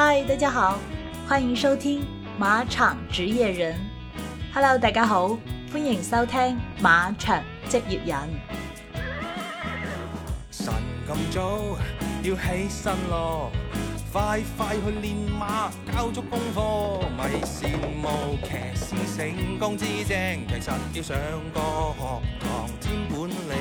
嗨，大家好，歡迎收聽馬場職業人。Hello，大家好，歡迎收聽馬場職業人。晨咁早要起身咯，快快去練馬，交足功課，咪羨慕騎士成功之精，其實要上個學堂兼本领。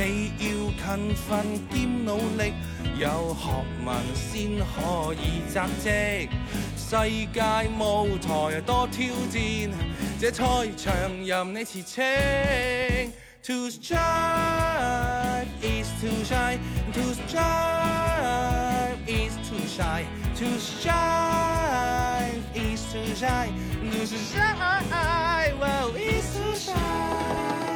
你要勤奮兼努力，有學問先可以扎职。世界舞台多挑戰，這賽場任你馳騁。To strive is to shine, to strive is to shine, to strive is to shine, to shine, well is to shine.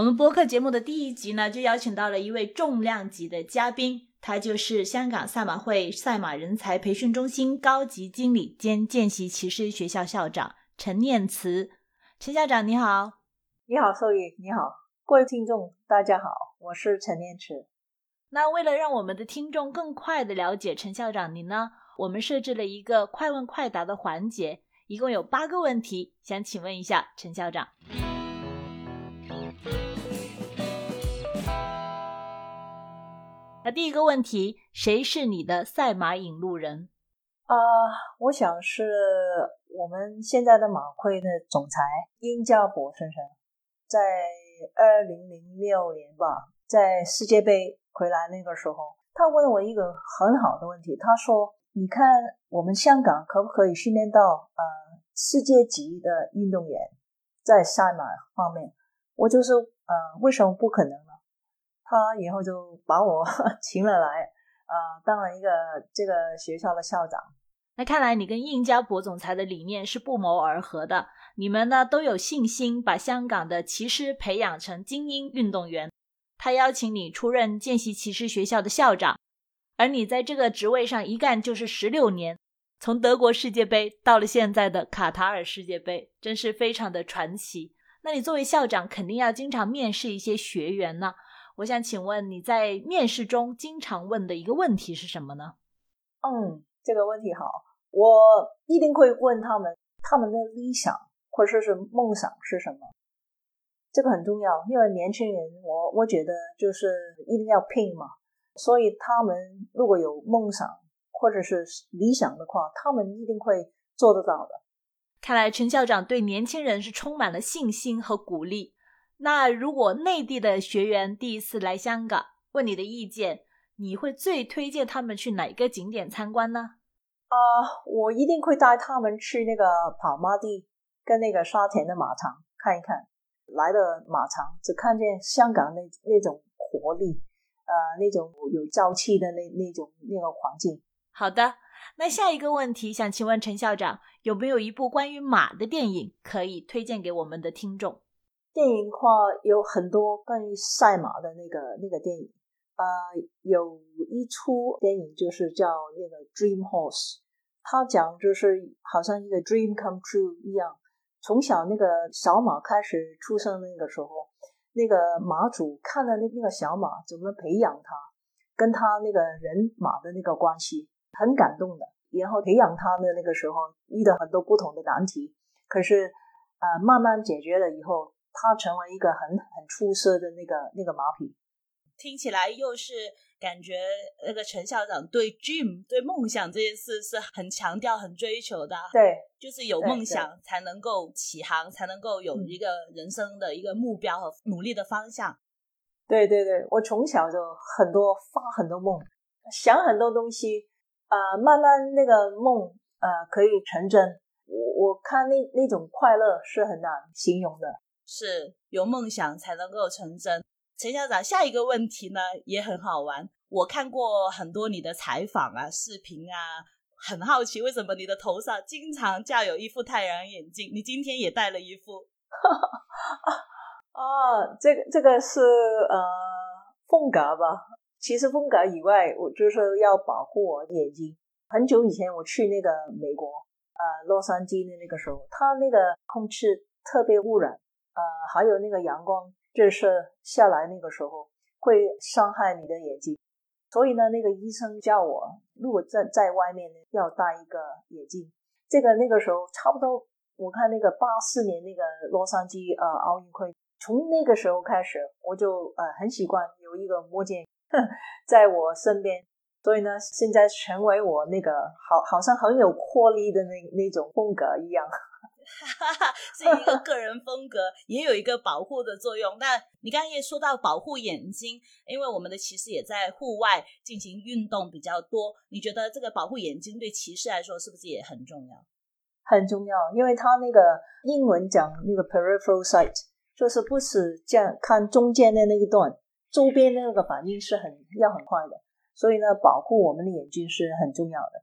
我们播客节目的第一集呢，就邀请到了一位重量级的嘉宾，他就是香港赛马会赛马人才培训中心高级经理兼见习骑师学校校长陈念慈。陈校长你好，你好，壽宇你好，各位听众大家好，我是陈念慈。那为了让我们的听众更快的了解陈校长您呢，我们设置了一个快问快答的环节，一共有八个问题，想请问一下陈校長。那第一个问题，谁是你的赛马引路人？啊、我想是我们现在的马会的总裁殷家博先生，在二零零六年吧，在世界杯回来那个时候，他问我一个很好的问题，他说：“你看我们香港可不可以训练到呃世界级的运动员在赛马方面？”我就是：“呃，为什么不可能？”他以后就把我 请了来，呃，当了一个这个学校的校长。那看来你跟应家博总裁的理念是不谋而合的。你们呢都有信心把香港的骑师培养成精英运动员。他邀请你出任见习骑师学校的校长，而你在这个职位上一干就是十六年，从德国世界杯到了现在的卡塔尔世界杯，真是非常的传奇。那你作为校长，肯定要经常面试一些学员呢。我想请问你在面试中经常问的一个问题是什么呢？嗯，这个问题好，我一定会问他们，他们的理想或者说是梦想是什么，这个很重要，因为年轻人，我我觉得就是一定要拼嘛，所以他们如果有梦想或者是理想的话，他们一定会做得到的。看来陈校长对年轻人是充满了信心和鼓勵。那如果内地的学员第一次来香港，问你的意见，你会最推荐他们去哪个景点参观呢？啊、呃，我一定会带他们去那个跑马地跟那个沙田的马场看一看。来的马场只看见香港那那种活力，呃，那种有朝气的那那种那个环境。好的，那下一个问题想请问陈校长，有没有一部关于马的电影可以推荐给我们的聽眾？电影的話有很多关于赛马的那个那个电影，呃，有一出电影就是叫那个 Dream Horse，他讲就是好像一个 dream come true 一样，从小那个小马开始出生那个时候，那个马主看了那那个小马怎么培养他，跟他那个人马的那个关系，很感动的。然后培养他的那个时候遇到很多不同的难题，可是啊、慢慢解决了以后。他成为一个很很出色的那个那个马匹，听起来又是感觉那个陈校长对 dream 对梦想这件事是很强调、很追求的。对，就是有梦想才能够起航，才能够有一个人生的一个目标和努力的方向。对对对，我从小就很多发很多梦，想很多东西，啊、呃，慢慢那个梦啊、呃、可以成真。我我看那那种快乐是很难形容的。是有梦想才能够成真。陈校长，下一个问题呢也很好玩。我看过很多你的采访啊、视频啊，很好奇为什么你的头上经常架有一副太阳眼镜？你今天也戴了一副。啊，这个这个是呃风格吧？其实风格以外，我就是要保护我眼睛。很久以前我去那个美国，呃，洛杉矶的那个时候，它那个空气特别污染。呃，还有那个阳光折射下来，那个时候会伤害你的眼睛。所以呢，那个医生叫我，如果在在外面要戴一个眼镜。这个那个时候差不多，我看那个八四年那个洛杉矶呃奥运会，从那个时候开始，我就呃很习惯有一个墨镜 在我身边。所以呢，现在成为我那个好好像很有魄力的那那种风格一样。是一个个人风格，也有一个保护的作用。那你刚刚也说到保护眼睛，因为我们的骑士也在户外进行运动比较多。你觉得这个保护眼睛对骑士来说是不是也很重要？很重要，因为他那个英文讲那个 peripheral sight，就是不是这样看中间的那一段，周边的那个反应是很要很快的。所以呢，保护我们的眼睛是很重要的。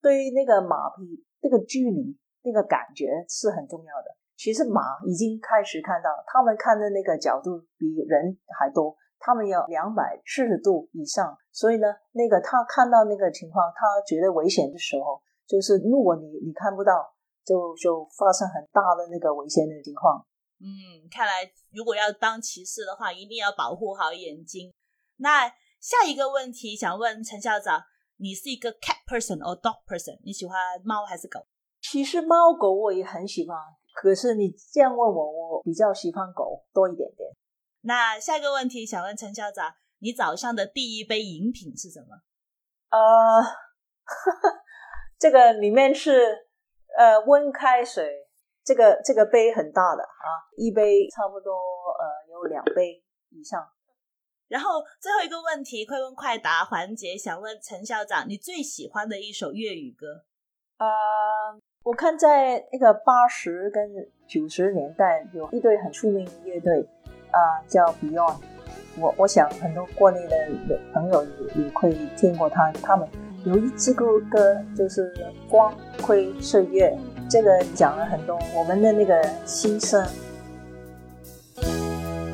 对于那个马匹，那个距离。那个感觉是很重要的。其实马已经开始看到，他们看的那个角度比人还多，他们要两百四十度以上。所以呢，那个他看到那个情况，他觉得危险的时候，就是如果你你看不到，就就发生很大的那个危险的情况。嗯，看来如果要当骑士的话，一定要保护好眼睛。那下一个问题想问陈校长，你是一个 cat person or dog person？你喜欢猫还是狗？其实猫狗我也很喜欢，可是你这样问我，我比较喜欢狗多一点点。那下一个问题想问陈校长，你早上的第一杯饮品是什么？呃，这个里面是呃温开水，这个这个杯很大的啊，一杯差不多呃有两杯以上。然后最后一个问题，快问快答环节，想问陈校长，你最喜欢的一首粤语歌？呃。我看在那个八十跟九十年代，有一对很出名的乐队，啊，叫 Beyond。我我想很多国内的朋友也也会听过他。他们有一支歌歌就是《光辉岁月》，这个讲了很多我们的那个心声。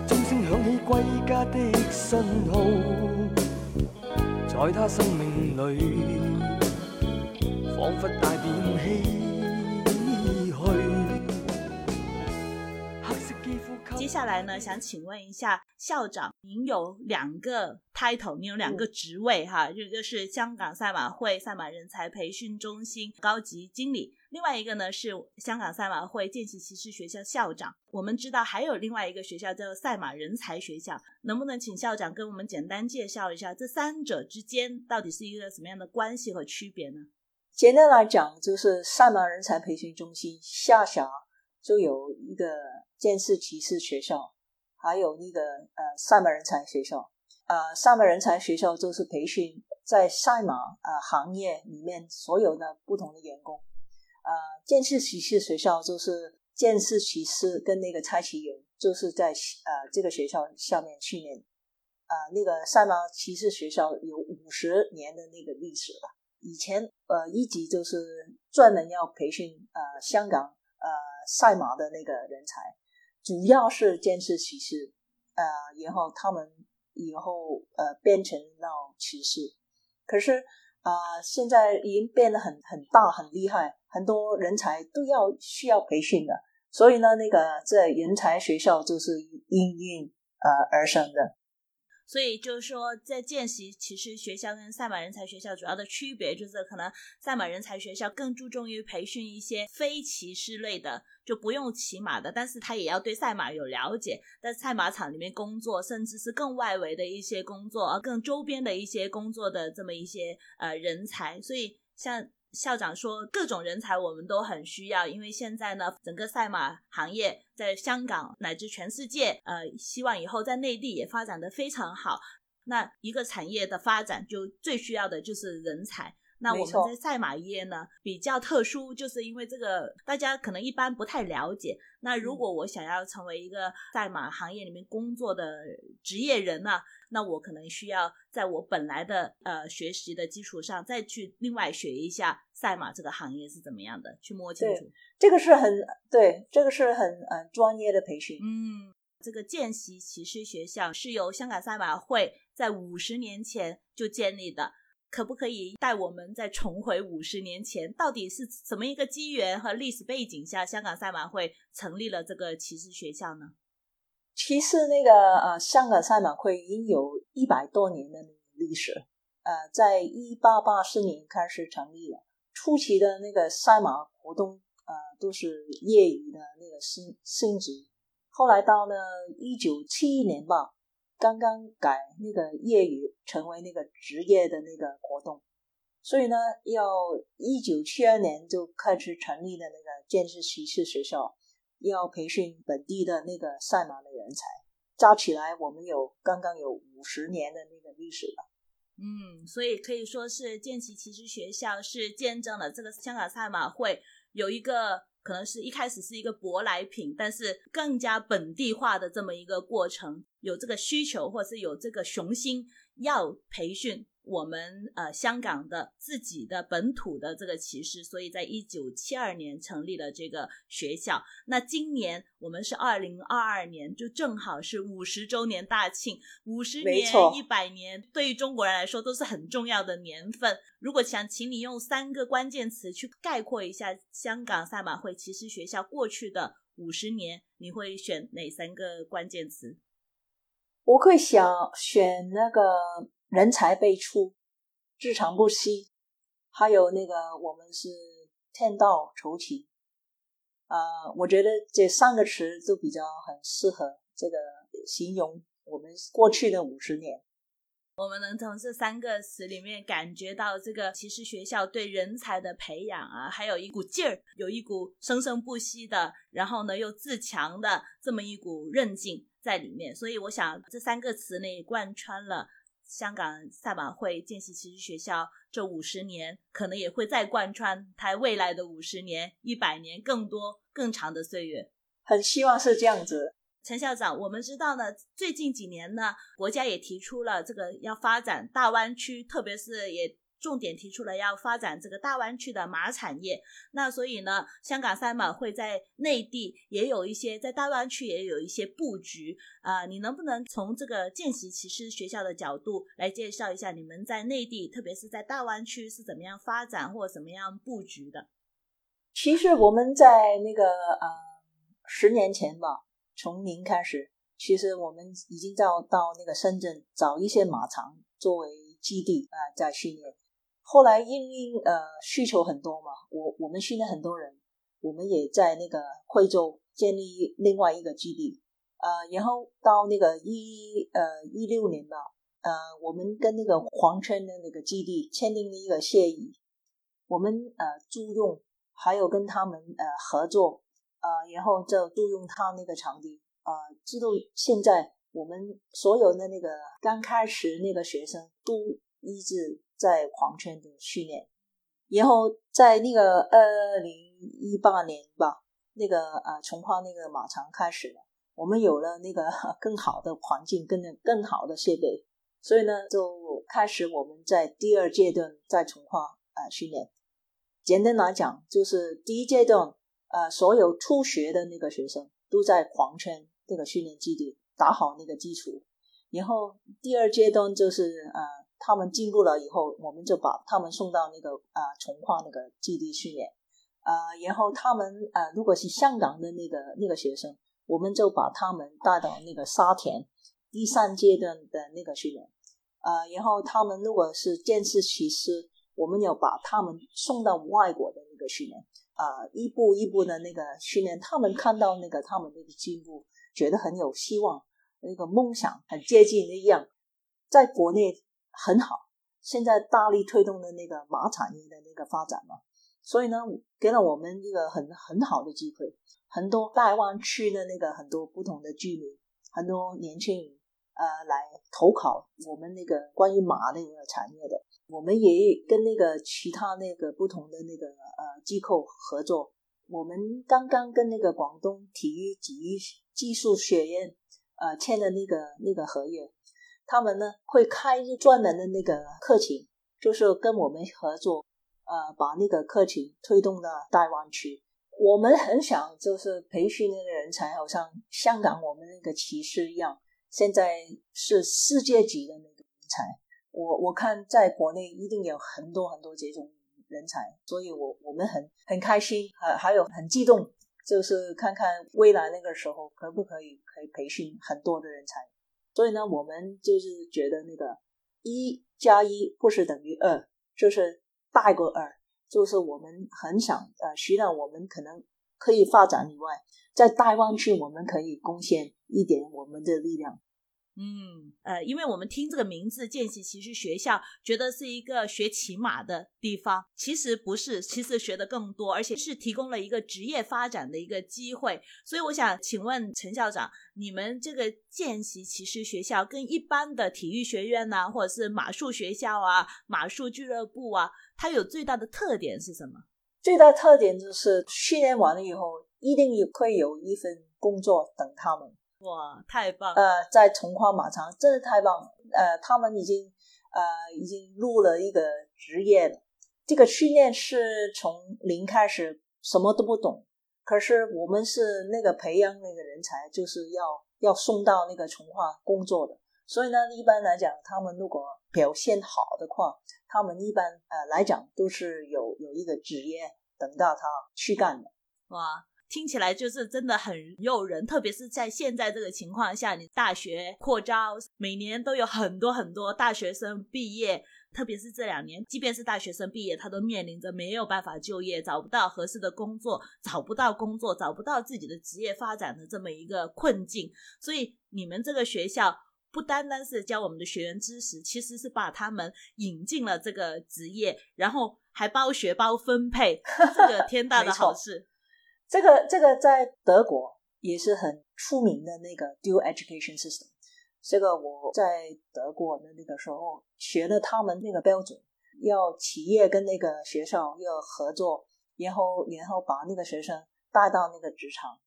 钟声响起归家的信号，在他生命里，仿佛大接下来呢，想请问一下校长，您有两个 title，您有两个职位哈，一个是香港赛马会赛马人才培训中心高级经理，另外一个呢是香港赛马会见习骑士学校校长。我们知道还有另外一个学校叫做赛马人才学校，能不能请校长跟我们简单介绍一下这三者之间到底是一个什么样的关系和区别呢？简单来讲，就是赛马人才培训中心下辖就有一个。剑士骑士学校，还有那个呃赛马人才学校，呃赛马人才学校就是培训在赛马呃行业里面所有的不同的员工，呃剑士骑士学校就是剑士骑士跟那个猜旗员就是在呃这个学校下面训练，呃那个赛马骑士学校有五十年的那个历史了，以前呃一级就是专门要培训呃香港赛马的那个人才。主要是坚持骑士，呃，然后他们以后呃变成到骑士，可是啊，现在已经变得很很大很厉害，很多人才都要需要培训的，所以呢，那个这人才学校就是应运呃而生的。所以就是说，在见习其实学校跟赛马人才学校主要的区别，就是可能赛马人才学校更注重于培训一些非骑师类的，就不用骑马的，但是他也要对赛马有了解，在赛马场里面工作，甚至是更外围的一些工作，更周边的一些工作的这么一些呃人才。所以像。校长说，各种人才我们都很需要，因为现在呢，整个赛马行业在香港乃至全世界，呃，希望以后在内地也发展的非常好。那一个产业的发展，就最需要的就是人才。那我们在赛马业呢比较特殊，就是因为这个大家可能一般不太了解。那如果我想要成为一个赛马行业里面工作的职业人呢，那我可能需要在我本来的呃学习的基础上，再去另外学一下赛马这个行业是怎么样的，去摸清楚。这个是很对，这个是很呃专业的培训。嗯，这个见习骑士学校是由香港赛马会在五十年前就建立的。可不可以带我们再重回五十年前？到底是什么一个机缘和历史背景下，香港赛马会成立了这个骑士学校呢？其实那个呃，香港赛马会已经有一百多年的历史。呃，在一八八四年开始成立了，初期的那个赛马活动，呃，都是业余的那个性性质。后来到了一九七一年吧，刚刚改那个业余成为那个职业的那个活动，所以呢，要一九七二年就开始成立的那个剑士骑士学校，要培训本地的那个赛马的人才。加起来，我们有刚刚有五十年的那个历史了。嗯，所以可以说是剑骑骑士学校是见证了这个香港赛马会有一个可能是一开始是一个舶来品，但是更加本地化的这么一个过程，有这个需求或是有这个雄心要培训。我们呃香港的自己的本土的这个骑士，所以在一九七二年成立了这个学校。那今年我们是二零二二年，就正好是五十周年大庆，五十年、一百年，对于中国人来说都是很重要的年份。如果想请你用三个关键词去概括一下香港赛马会骑士学校过去的五十年，你会选哪三个关键词？我会想选那个。人才辈出，日常不息，还有那个我们是天道酬勤，啊，我觉得这三个词都比较很适合这个形容我们过去的五十年。我们能从这三个词里面感觉到，这个其实学校对人才的培养啊，还有一股劲儿，有一股生生不息的，然后呢又自强的这么一股韧劲在里面。所以我想这三个词呢，贯穿了。香港赛马会见习骑士学校这五十年，可能也会再贯穿它未来的五十年、一百年，更多更长的岁月。很希望是这样子。陈校长，我们知道呢，最近几年呢，国家也提出了这个要发展大湾区，特别是也。重点提出了要发展这个大湾区的马产业，那所以呢，香港赛马会在内地也有一些，在大湾区也有一些布局啊。你能不能从这个见习骑师学校的角度来介绍一下你们在内地，特别是在大湾区是怎么样发展或怎么样布局的？其实我们在那个呃十年前吧，从零开始，其实我们已经到到那个深圳找一些马场作为基地啊，在训练。后来因为呃需求很多嘛，我我们训练很多人，我们也在那个惠州建立另外一个基地，呃，然后到那个一呃一六年吧，呃，我们跟那个黄村的那个基地签订了一个协议，我们呃租用还有跟他们呃合作，呃，然后就租用他那个场地，呃，直到现在我们所有的那个刚开始那个学生都一直。在狂圈的训练，然后在那个二零一八年吧，那个呃，从化那个马场开始了，我们有了那个 更好的环境，更更好的设备，所以呢，就开始我们在第二阶段在从化呃训练。简单来讲，就是第一阶段，呃，所有初学的那个学生都在狂圈这个训练基地打好那个基础，然后第二阶段就是呃。他们进步了以后，我们就把他们送到那个啊从化那个基地训练，啊，然后他们呃如果是香港的那个那个学生，我们就把他们带到那个沙田第三阶段的那个训练，啊，然后他们如果是剑士骑师，我们要把他们送到外国的那个训练，啊，一步一步的那个训练，他们看到那个他们那个进步，觉得很有希望，那个梦想很接近一样，在国内。很好，现在大力推动的那个马产业的那个发展嘛，所以呢，给了我们一个很很好的机会。很多大湾区的那个很多不同的居民，很多年轻人呃来投考我们那个关于马那个产业的，我们也跟那个其他那个不同的那个呃机构合作。我们刚刚跟那个广东体育体育技术学院呃签了那个那个合约。他们呢会开专门的那个课程，就是跟我们合作，呃，把那个课程推动到大湾区。我们很想就是培训那个人才，好像香港我们那个骑士一样，现在是世界级的那个人才。我我看在国内一定有很多很多这种人才，所以我我们很很开心，还还有很激动，就是看看未来那个时候可不可以可以培训很多的人才。所以呢，我们就是觉得那个一加一不是等于二，就是大过二，就是我们很想呃，除了我们可能可以发展以外，在带湾区我们可以贡献一点我们的力量。嗯，呃，因为我们听这个名字“见习骑士学校”，觉得是一个学骑马的地方，其实不是，其实学的更多，而且是提供了一个职业发展的一个机会。所以，我想请问陈校长，你们这个见习骑士学校跟一般的体育学院呐，或者是马术学校啊、马术俱乐部啊，它有最大的特点是什么？最大特点就是训练完了以后，一定也会有一份工作等他们。哇，太棒！呃，在从化马场真的太棒了。呃，他们已经呃已经入了一个职业了。这个训练是从零开始，什么都不懂。可是我们是那个培养那个人才，就是要要送到那个从化工作的。所以呢，一般来讲，他们如果表现好的话，他们一般呃来讲都是有有一个职业等到他去干的。哇！听起来就是真的很诱人，特别是在现在这个情况下，你大学扩招，每年都有很多很多大学生毕业，特别是这两年，即便是大学生毕业，他都面临着没有办法就业，找不到合适的工作，找不到工作，找不到自己的职业发展的这么一个困境。所以，你们这个学校不单单是教我们的学员知识，其实是把他们引进了这个职业，然后还包学包分配，这个天大的 好事。这个这个在德国也是很出名的那个 dual education system。这个我在德国的那个时候学了他们那个标准，要企业跟那个学校要合作，然后然后把那个学生带到那个职场。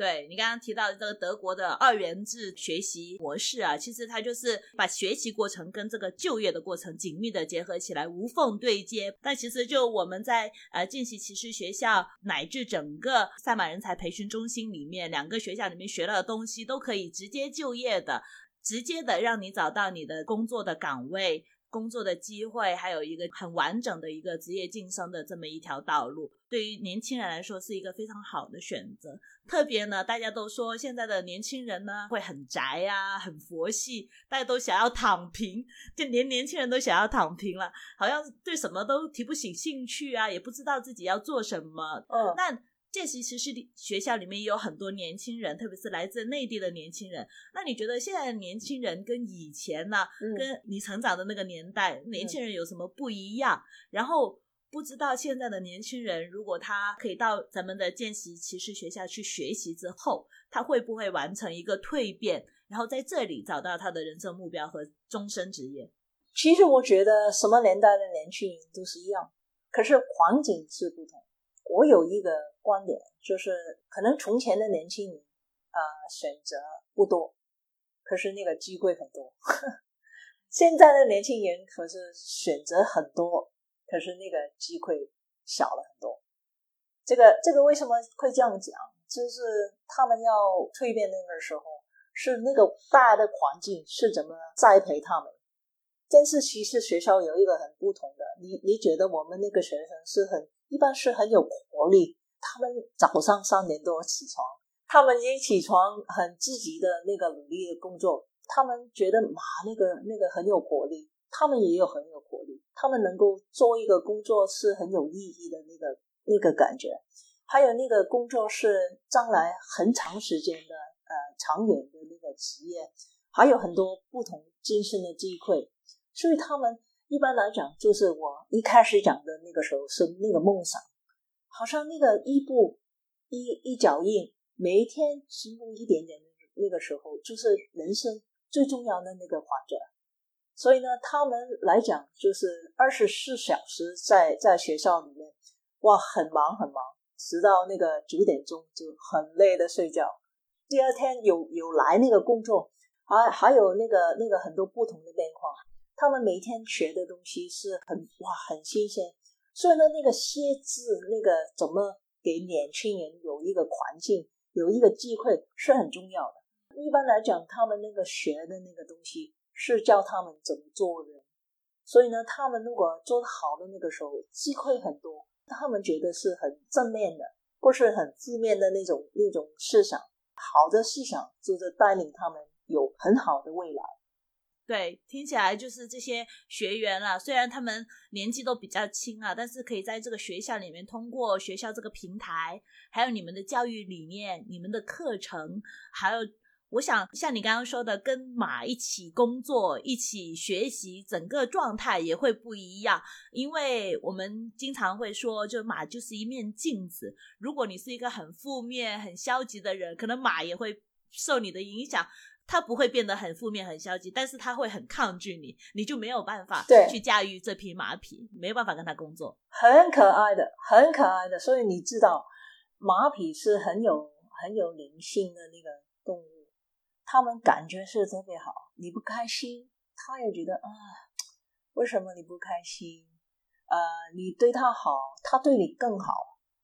对你刚刚提到这个德国的二元制学习模式啊，其实它就是把学习过程跟这个就业的过程紧密的结合起来，无缝对接。但其实就我们在呃见习骑士学校乃至整个赛马人才培训中心里面，两个学校里面学到的东西都可以直接就业的，直接的让你找到你的工作的岗位。工作的机会，还有一个很完整的一个职业晋升的这么一条道路，对于年轻人来说是一个非常好的选择。特别呢，大家都说现在的年轻人呢会很宅啊，很佛系，大家都想要躺平，就连年轻人都想要躺平了，好像对什么都提不起兴趣啊，也不知道自己要做什么。嗯，那。见习其实学校里面也有很多年轻人，特别是来自内地的年轻人。那你觉得现在的年轻人跟以前呢，跟你成长的那个年代年轻人有什么不一样？然后不知道现在的年轻人，如果他可以到咱们的见习骑士学校去学习之后，他会不会完成一个蜕变，然后在这里找到他的人生目标和终身职业？其实我觉得什么年代的年轻人都是一样，可是环境是不同。我有一个观点，就是可能从前的年轻人啊选择不多，可是那个机会很多。现在的年轻人可是选择很多，可是那个机会小了很多。这个这个为什么会这样讲？就是他们要蜕变那个时候，是那个大的环境是怎么栽培他们。但是其实学校有一个很不同的，你你觉得我们那个学生是很。一般是很有活力，他们早上三点多起床，他们一起床很积极的那个努力的工作，他们觉得马那个那个很有活力，他们也有很有活力，他们能够做一个工作是很有意义的那个那个感觉，还有那个工作是将来很长时间的呃长远的那个职业，还有很多不同晋升的机会，所以他们。一般来讲，就是我一开始讲的那个时候是那个梦想，好像那个一步一一脚印，每一天进步一点点那个时候，就是人生最重要的那个环节。所以呢，他们来讲就是二十四小时在在学校里面，哇，很忙很忙，直到那个九点钟就很累的睡觉。第二天有有来那个工作，还还有那个那个很多不同的变化。他们每天学的东西是很哇很新鲜，所以呢，那个写字那个怎么给年轻人有一个环境，有一个机会是很重要的。一般来讲，他们那个学的那个东西是教他们怎么做人，所以呢，他们如果做得好的那个时候，机会很多。他们觉得是很正面的，不是很负面的那种那种思想。好的思想就是带领他们有很好的未来。对，听起来就是这些学员啊，虽然他们年纪都比较轻啊，但是可以在这个学校里面通过学校这个平台，还有你们的教育理念、你们的课程，还有。我想像你刚刚说的，跟马一起工作、一起学习，整个状态也会不一样。因为我们经常会说，就马就是一面镜子。如果你是一个很负面、很消极的人，可能马也会受你的影响，它不会变得很负面、很消极，但是他会很抗拒你，你就没有办法去驾驭这匹马匹，没有办法跟他工作。很可爱的，很可爱的。所以你知道，马匹是很有很有灵性的那个动物。他们感觉是特别好，你不开心，他也觉得啊，为什么你不开心？呃，你对他好，他对你更好。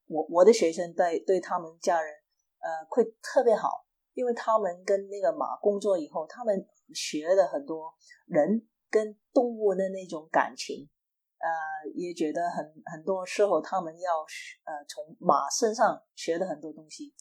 我我的学生对对他们家人，呃，会特别好，因为他们跟那个马工作以后，他们学了很多人跟动物的那种感情，呃，也觉得很很多时候他们要呃从马身上学的很多东西。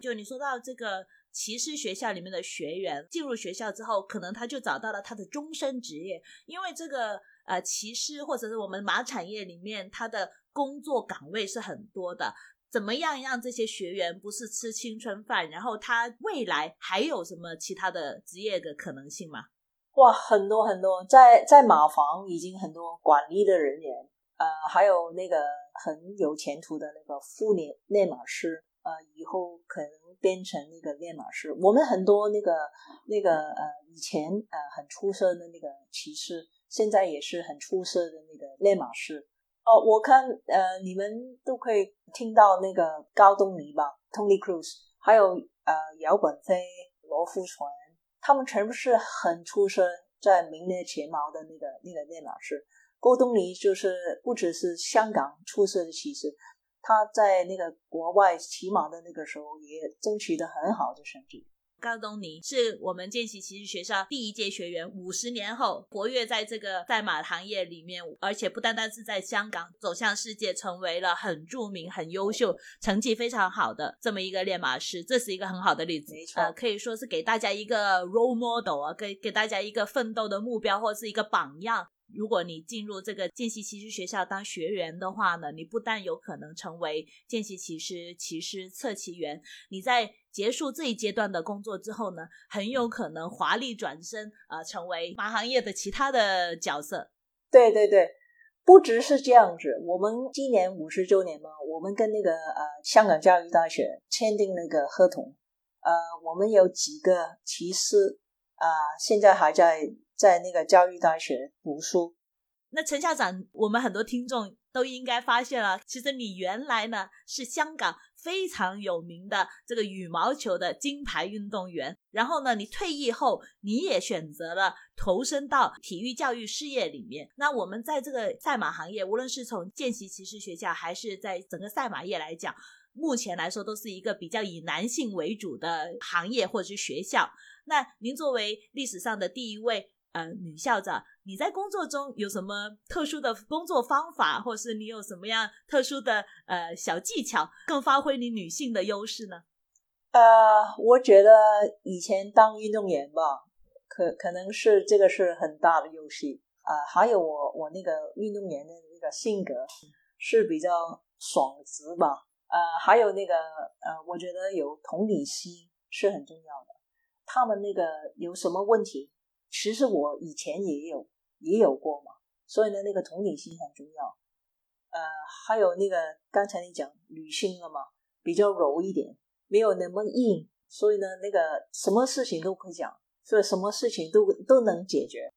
就你说到这个。骑师学校里面的学员进入学校之后，可能他就找到了他的终身职业，因为这个呃骑师或者是我们马产业里面，他的工作岗位是很多的。怎么样让这些学员不是吃青春饭？然后他未来还有什么其他的职业的可能性吗？哇，很多很多，在在马房已经很多管理的人员，呃，还有那个很有前途的那个副练练马师。呃，以后可能变成那个练马师。我们很多那个那个呃，以前呃很出色的那个骑士，现在也是很出色的那个练马师。哦，我看呃，你们都可以听到那个高东尼吧，Tony Cruz，还有呃姚本飞、罗富纯，他们全部是很出色，在名列前茅的那个那个练老师。高东尼就是不只是香港出色的骑士。他在那个国外骑马的那个时候，也争取的很好的成绩。高东尼是我们见习骑士学校第一届学员，五十年后活跃在这个赛马行业里面，而且不单单是在香港走向世界，成为了很著名、很优秀、成绩非常好的这么一个练马师，这是一个很好的例子。没错，可以说是给大家一个 role model 啊，给给大家一个奋斗的目标，或是一个榜样。如果你进入这个见习骑师学校当学员的话呢，你不但有可能成为见习骑师、骑师测骑员，你在结束这一阶段的工作之后呢，很有可能华丽转身啊，成为马行业的其他的角色。对对对，不只是这样子。我们今年五十周年嘛，我们跟那个呃香港教育大学签订那个合同，呃，我们有几个骑师啊，现在还在。在那个教育大学读书，那陈校长，我们很多听众都应该发现了，其实你原来呢是香港非常有名的这个羽毛球的金牌运动员，然后呢，你退役后你也选择了投身到体育教育事业里面。那我们在这个赛马行业，无论是从见习骑士学校，还是在整个赛马业来讲，目前来说都是一个比较以男性为主的行业或者是学校。那您作为历史上的第一位。呃，女校长，你在工作中有什么特殊的工作方法，或是你有什么样特殊的呃小技巧，更发挥你女性的优势呢？呃，我觉得以前当运动员吧，可可能是这个是很大的优势啊。还有我我那个运动员的那个性格是比较爽直吧。呃，还有那个呃，我觉得有同理心是很重要的。他们那个有什么问题？其实我以前也有也有过嘛，所以呢，那个同理心很重要。呃，还有那个刚才你讲女性了嘛，比较柔一点，没有那么硬，所以呢，那个什么事情都可以讲，所以什么事情都都能解决。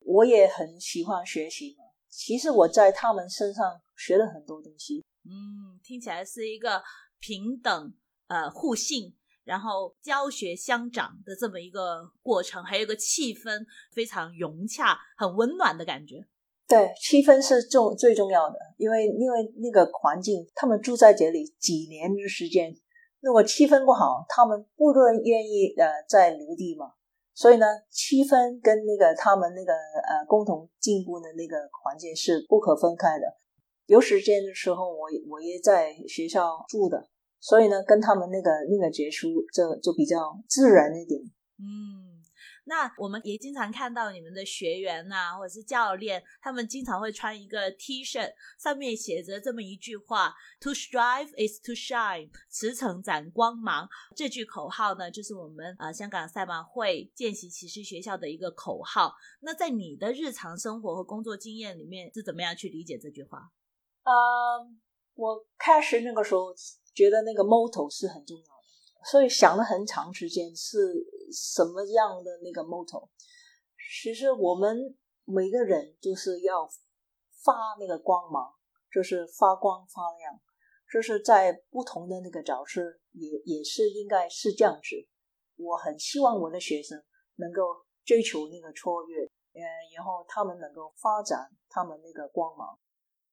我也很喜欢学习嘛，其实我在他们身上学了很多东西。嗯，听起来是一个平等呃互信。然后教学相长的这么一个过程，还有一个气氛非常融洽、很温暖的感觉。对，气氛是重最重要的，因为因为那个环境，他们住在这里几年的时间，如果气氛不好，他们不多人愿意呃再留地嘛。所以呢，气氛跟那个他们那个呃共同进步的那个环境是不可分开的。有时间的时候，我我也在学校住的。所以呢，跟他们那个那个结束就就比较自然一点。嗯，那我们也经常看到你们的学员呐、或者是教练，他们经常会穿一个 T 恤，上面写着这么一句话：“To strive is to shine，驰骋展光芒。”这句口号呢，就是我们呃香港赛马会见习骑士学校的一个口号。那在你的日常生活和工作经验里面，是怎么样去理解这句话？啊、我开始那个时候觉得那个 motto 是很重要的，所以想了很长时间是什么样的那个 motto。其实我们每个人就是要发那个光芒，就是发光发亮，就是在不同的那个角色也也是应该是这样子。我很希望我的学生能够追求那个卓越，呃，然后他们能够发展他们那个光芒。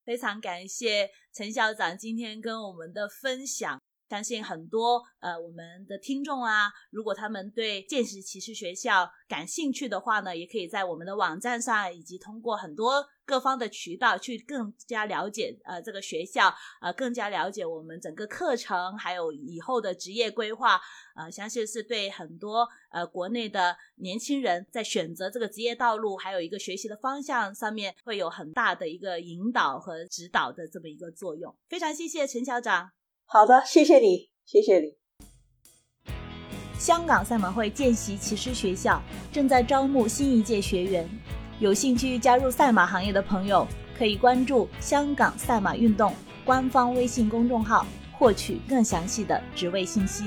非常感谢陈校长今天跟我们的分享。相信很多呃我们的听众啊，如果他们对见识骑士学校感兴趣的话呢，也可以在我们的网站上，以及通过很多各方的渠道去更加了解呃这个学校，呃更加了解我们整个课程，还有以后的职业规划。呃，相信是对很多呃国内的年轻人在选择这个职业道路，还有一个学习的方向上面，会有很大的一个引导和指导的这么一个作用。非常谢谢陈校长。好的，谢谢你，谢谢你。香港赛马会见习骑师学校正在招募新一届学员，有兴趣加入赛马行业的朋友可以关注香港赛马运动官方微信公众号，获取更详细的职位信息。